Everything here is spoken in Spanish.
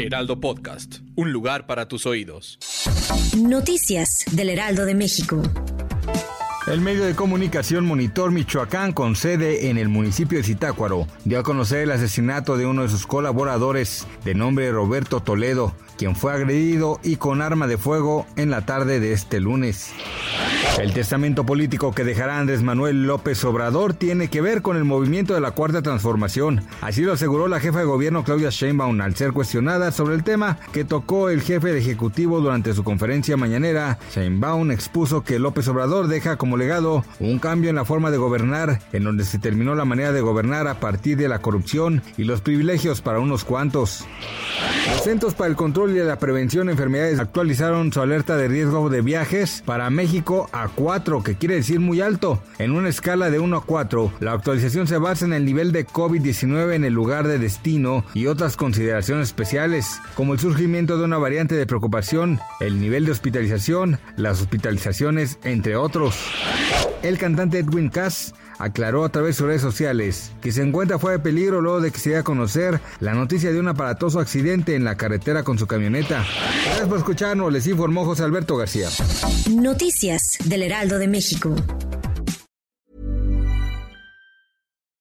Heraldo Podcast, un lugar para tus oídos. Noticias del Heraldo de México. El medio de comunicación Monitor Michoacán, con sede en el municipio de Zitácuaro, dio a conocer el asesinato de uno de sus colaboradores, de nombre Roberto Toledo, quien fue agredido y con arma de fuego en la tarde de este lunes. El testamento político que dejará Andrés Manuel López Obrador tiene que ver con el movimiento de la Cuarta Transformación. Así lo aseguró la jefa de gobierno Claudia Sheinbaum al ser cuestionada sobre el tema que tocó el jefe de Ejecutivo durante su conferencia mañanera. Sheinbaum expuso que López Obrador deja como legado un cambio en la forma de gobernar, en donde se terminó la manera de gobernar a partir de la corrupción y los privilegios para unos cuantos. Los Centros para el Control y la Prevención de Enfermedades actualizaron su alerta de riesgo de viajes para México a 4, que quiere decir muy alto. En una escala de 1 a 4, la actualización se basa en el nivel de COVID-19 en el lugar de destino y otras consideraciones especiales, como el surgimiento de una variante de preocupación, el nivel de hospitalización, las hospitalizaciones, entre otros. El cantante Edwin Cass aclaró a través de sus redes sociales que se encuentra fuera de peligro luego de que se diera a conocer la noticia de un aparatoso accidente en la carretera con su camioneta. Gracias por escucharnos, les informó José Alberto García. Noticias del Heraldo de México.